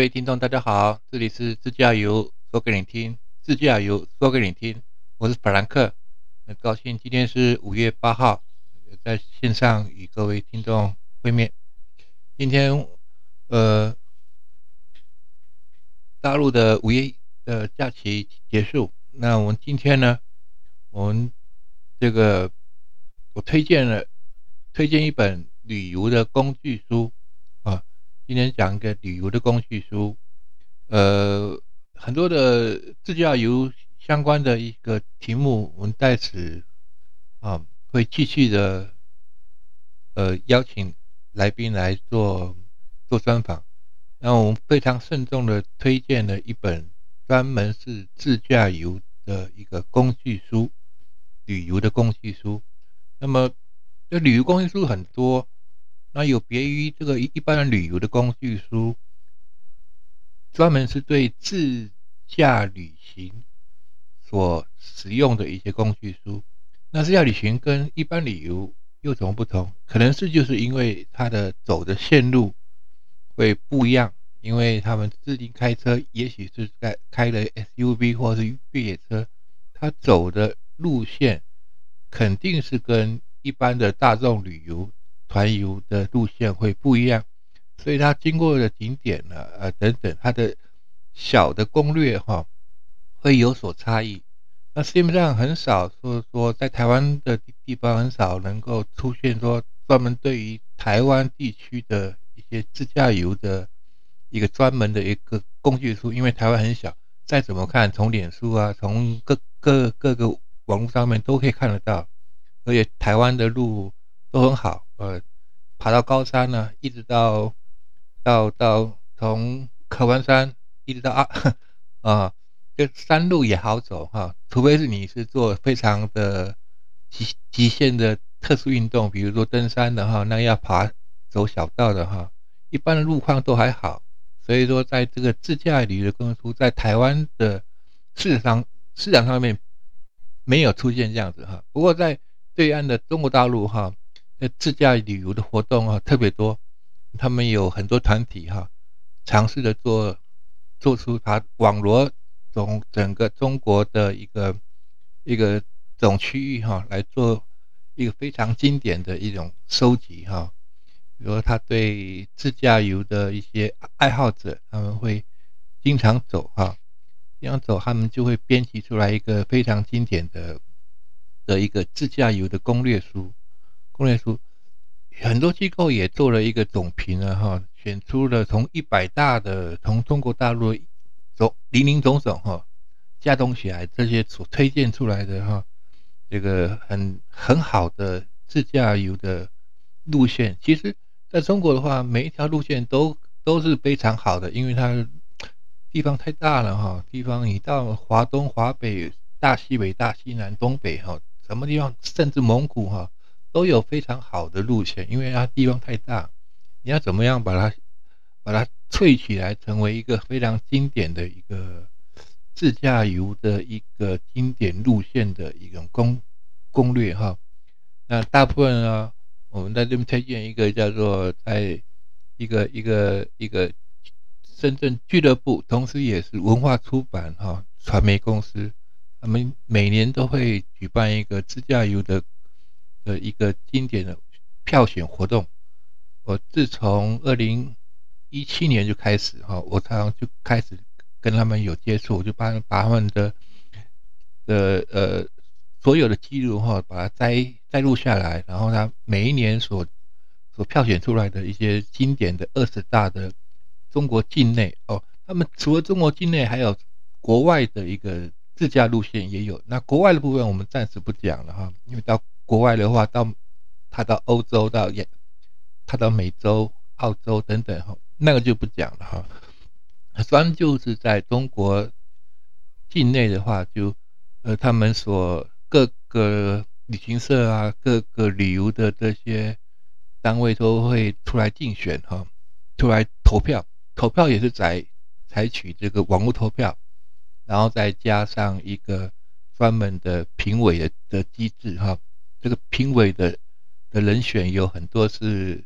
各位听众，大家好，这里是自驾游说给你听，自驾游说给你听，我是法兰克，很高兴今天是五月八号，在线上与各位听众会面。今天，呃，大陆的五一的假期结束，那我们今天呢，我们这个我推荐了推荐一本旅游的工具书。今天讲一个旅游的工具书，呃，很多的自驾游相关的一个题目，我们在此啊会继续的呃邀请来宾来做做专访。那我们非常慎重的推荐了一本专门是自驾游的一个工具书，旅游的工具书。那么这旅游工具书很多。那有别于这个一般的旅游的工具书，专门是对自驾旅行所使用的一些工具书。那自驾旅行跟一般旅游又怎么不同？可能是就是因为它的走的线路会不一样，因为他们自行开车，也许是在开了 SUV 或者是越野车，它走的路线肯定是跟一般的大众旅游。团游的路线会不一样，所以它经过的景点呢，呃等等，它的小的攻略哈会有所差异。那市面上很少说说在台湾的地方很少能够出现说专门对于台湾地区的一些自驾游的一个专门的一个工具书，因为台湾很小，再怎么看从脸书啊，从各各各个网络上面都可以看得到，而且台湾的路都很好。呃，爬到高山呢，一直到到到从可湾山一直到啊 啊，这山路也好走哈，除非是你是做非常的极极限的特殊运动，比如说登山的哈，那要爬走小道的哈，一般的路况都还好。所以说，在这个自驾旅游公司在台湾的市场市场上面没有出现这样子哈，不过在对岸的中国大陆哈。自驾旅游的活动啊特别多，他们有很多团体哈，尝试着做做出它网罗总整个中国的一个一个总区域哈，来做一个非常经典的一种收集哈。比如他对自驾游的一些爱好者，他们会经常走哈，经常走，他们就会编辑出来一个非常经典的的一个自驾游的攻略书。攻略书很多机构也做了一个总评了哈，选出了从一百大的从中国大陆总林林总总哈加东起来这些所推荐出来的哈，这个很很好的自驾游的路线，其实在中国的话，每一条路线都都是非常好的，因为它地方太大了哈，地方你到华东、华北、大西北、大西南、东北哈，什么地方甚至蒙古哈。都有非常好的路线，因为它地方太大，你要怎么样把它把它萃起来，成为一个非常经典的一个自驾游的一个经典路线的一种攻攻略哈。那大部分呢，我们在这边推荐一个叫做在一个一个一个深圳俱乐部，同时也是文化出版哈传媒公司，他们每年都会举办一个自驾游的。的一个经典的票选活动，我自从二零一七年就开始哈，我常常就开始跟他们有接触，我就把把他们的的呃所有的记录哈，把它摘摘录下来，然后他每一年所所票选出来的一些经典的二十大的中国境内哦，他们除了中国境内，还有国外的一个自驾路线也有。那国外的部分我们暂时不讲了哈，因为到国外的话，到他到欧洲，到也他到美洲、澳洲等等哈，那个就不讲了哈。专就是在中国境内的话，就呃他们所各个旅行社啊，各个旅游的这些单位都会出来竞选哈，出来投票，投票也是在采取这个网络投票，然后再加上一个专门的评委的的机制哈。这个评委的的人选有很多是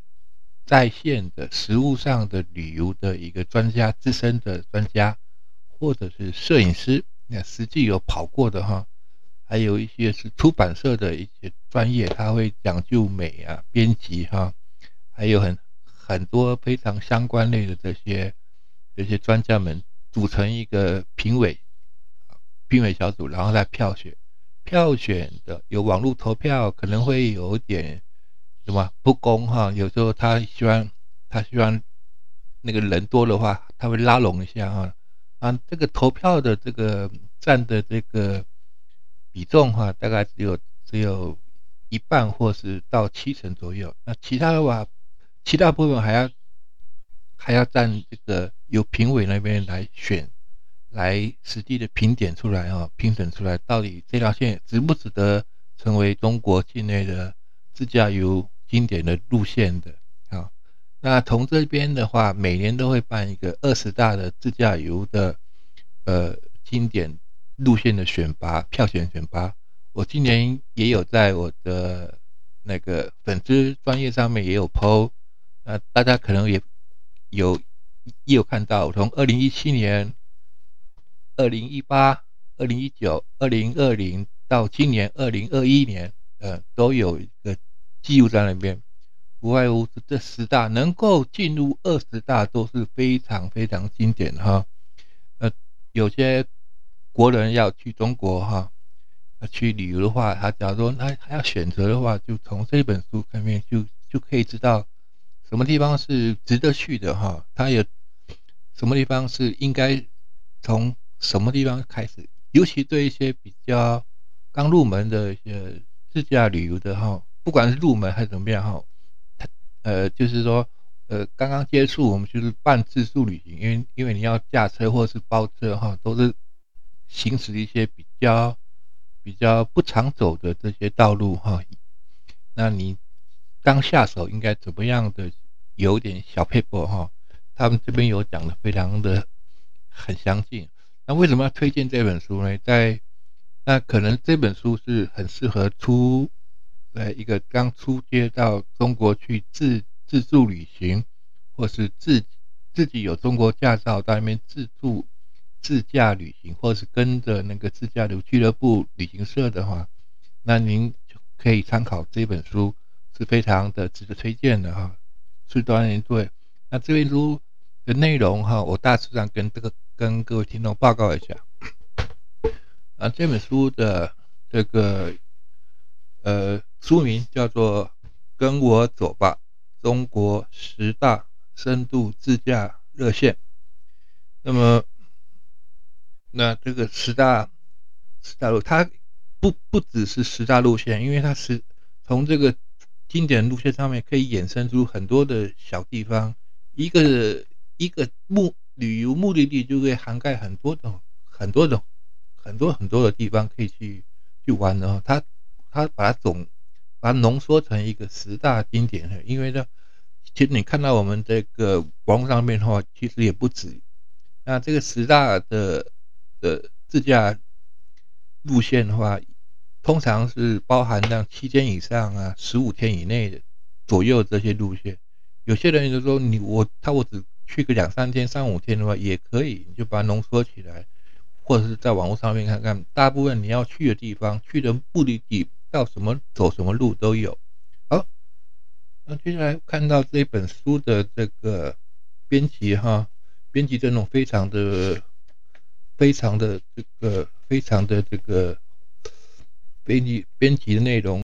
在线的实物上的旅游的一个专家、资深的专家，或者是摄影师，那实际有跑过的哈，还有一些是出版社的一些专业，他会讲究美啊、编辑哈，还有很很多非常相关类的这些这些专家们组成一个评委评委小组，然后再票选。票选的有网络投票，可能会有点什么不公哈。有时候他希望他希望那个人多的话，他会拉拢一下哈。啊，这个投票的这个占的这个比重哈，大概只有只有一半或是到七成左右。那其他的话，其他部分还要还要占这个由评委那边来选。来实际的评点出来啊，评审出来到底这条线值不值得成为中国境内的自驾游经典的路线的啊？那从这边的话，每年都会办一个二十大的自驾游的呃经典路线的选拔票选选拔。我今年也有在我的那个粉丝专业上面也有 PO，那大家可能也有也有看到，从二零一七年。二零一八、二零一九、二零二零到今年二零二一年，呃，都有一个记录在那边。无外乎是这十大能够进入二十大都是非常非常经典哈。呃，有些国人要去中国哈，去旅游的话，他假如说他他要选择的话，就从这本书上面就就可以知道什么地方是值得去的哈。他有什么地方是应该从什么地方开始？尤其对一些比较刚入门的一些自驾旅游的哈，不管是入门还是怎么样哈，他呃就是说呃刚刚接触我们就是半自助旅行，因为因为你要驾车或者是包车哈，都是行驶一些比较比较不常走的这些道路哈。那你刚下手应该怎么样的？有点小配博哈，他们这边有讲的非常的很详尽。那为什么要推荐这本书呢？在那可能这本书是很适合出呃一个刚出街到中国去自自助旅行，或是自自己有中国驾照到那边自助自驾旅行，或是跟着那个自驾游俱乐部旅行社的话，那您就可以参考这本书，是非常的值得推荐的哈。是锻炼对。那这本书的内容哈，我大致上跟这个。跟各位听众报告一下，啊，这本书的这个呃书名叫做《跟我走吧：中国十大深度自驾热线》。那么，那这个十大十大路，它不不只是十大路线，因为它是从这个经典路线上面可以衍生出很多的小地方，一个一个目。旅游目的地就会涵盖很多种、很多种、很多很多的地方可以去去玩的。它它把它总把它浓缩成一个十大经典。因为呢，其实你看到我们这个网络上面的话，其实也不止。那这个十大的的自驾路线的话，通常是包含像七天以上啊、十五天以内的左右这些路线。有些人就说你我他我只。去个两三天、三五天的话也可以，你就把它浓缩起来，或者是在网络上面看看。大部分你要去的地方、去的目的地到什么走什么路都有。好，那接下来看到这本书的这个编辑哈，编辑阵容非常的、非常的这个、非常的这个编辑编辑的内容。